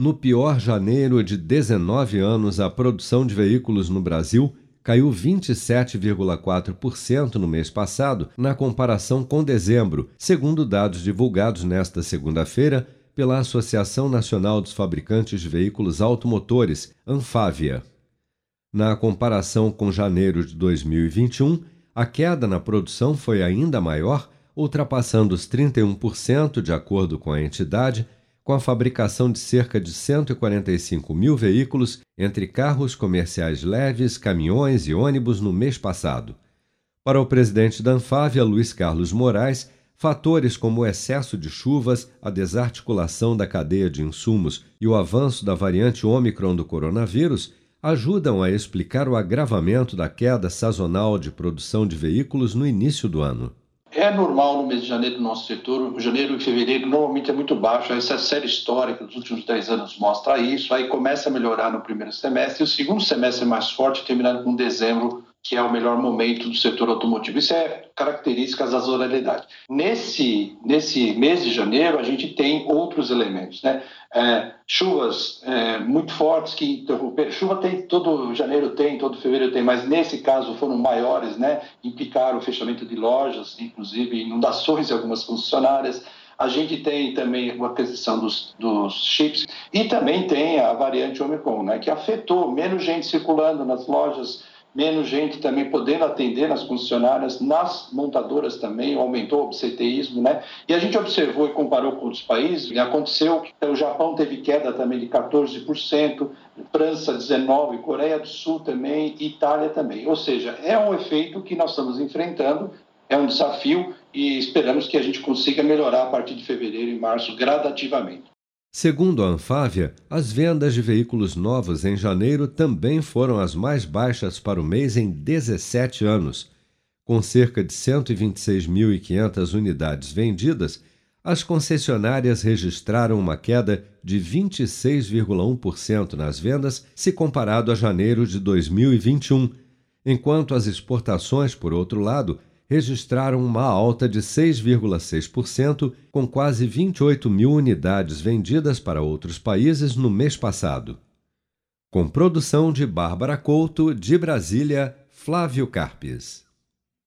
No pior janeiro de 19 anos, a produção de veículos no Brasil caiu 27,4% no mês passado, na comparação com dezembro, segundo dados divulgados nesta segunda-feira pela Associação Nacional dos Fabricantes de Veículos Automotores, Anfávia. Na comparação com janeiro de 2021, a queda na produção foi ainda maior, ultrapassando os 31%, de acordo com a entidade, com a fabricação de cerca de 145 mil veículos entre carros comerciais leves, caminhões e ônibus no mês passado. Para o presidente da Anfávia, Luiz Carlos Moraes, fatores como o excesso de chuvas, a desarticulação da cadeia de insumos e o avanço da variante Ômicron do coronavírus ajudam a explicar o agravamento da queda sazonal de produção de veículos no início do ano. É normal no mês de janeiro do nosso setor, janeiro e fevereiro normalmente é muito baixo, essa série histórica dos últimos 10 anos mostra isso, aí começa a melhorar no primeiro semestre, e o segundo semestre é mais forte, terminando com dezembro, que é o melhor momento do setor automotivo. Isso é característica da sazonalidade. Nesse, nesse mês de janeiro, a gente tem outros elementos, né? É, chuvas é, muito fortes que interromperam. Chuva tem, todo janeiro tem, todo fevereiro tem, mas nesse caso foram maiores, né? Implicaram o fechamento de lojas, inclusive inundações em algumas concessionárias. A gente tem também a aquisição dos, dos chips e também tem a variante Omicron, né? Que afetou menos gente circulando nas lojas menos gente também podendo atender nas concessionárias, nas montadoras também, aumentou o absenteísmo, né? E a gente observou e comparou com outros países, aconteceu que o Japão teve queda também de 14%, França 19%, Coreia do Sul também, Itália também. Ou seja, é um efeito que nós estamos enfrentando, é um desafio e esperamos que a gente consiga melhorar a partir de fevereiro e março gradativamente. Segundo a Anfávia, as vendas de veículos novos em janeiro também foram as mais baixas para o mês em 17 anos. Com cerca de 126.500 unidades vendidas, as concessionárias registraram uma queda de 26,1% nas vendas se comparado a janeiro de 2021, enquanto as exportações, por outro lado, registraram uma alta de 6,6%, com quase 28 mil unidades vendidas para outros países no mês passado. Com produção de Bárbara Couto, de Brasília, Flávio Carpes.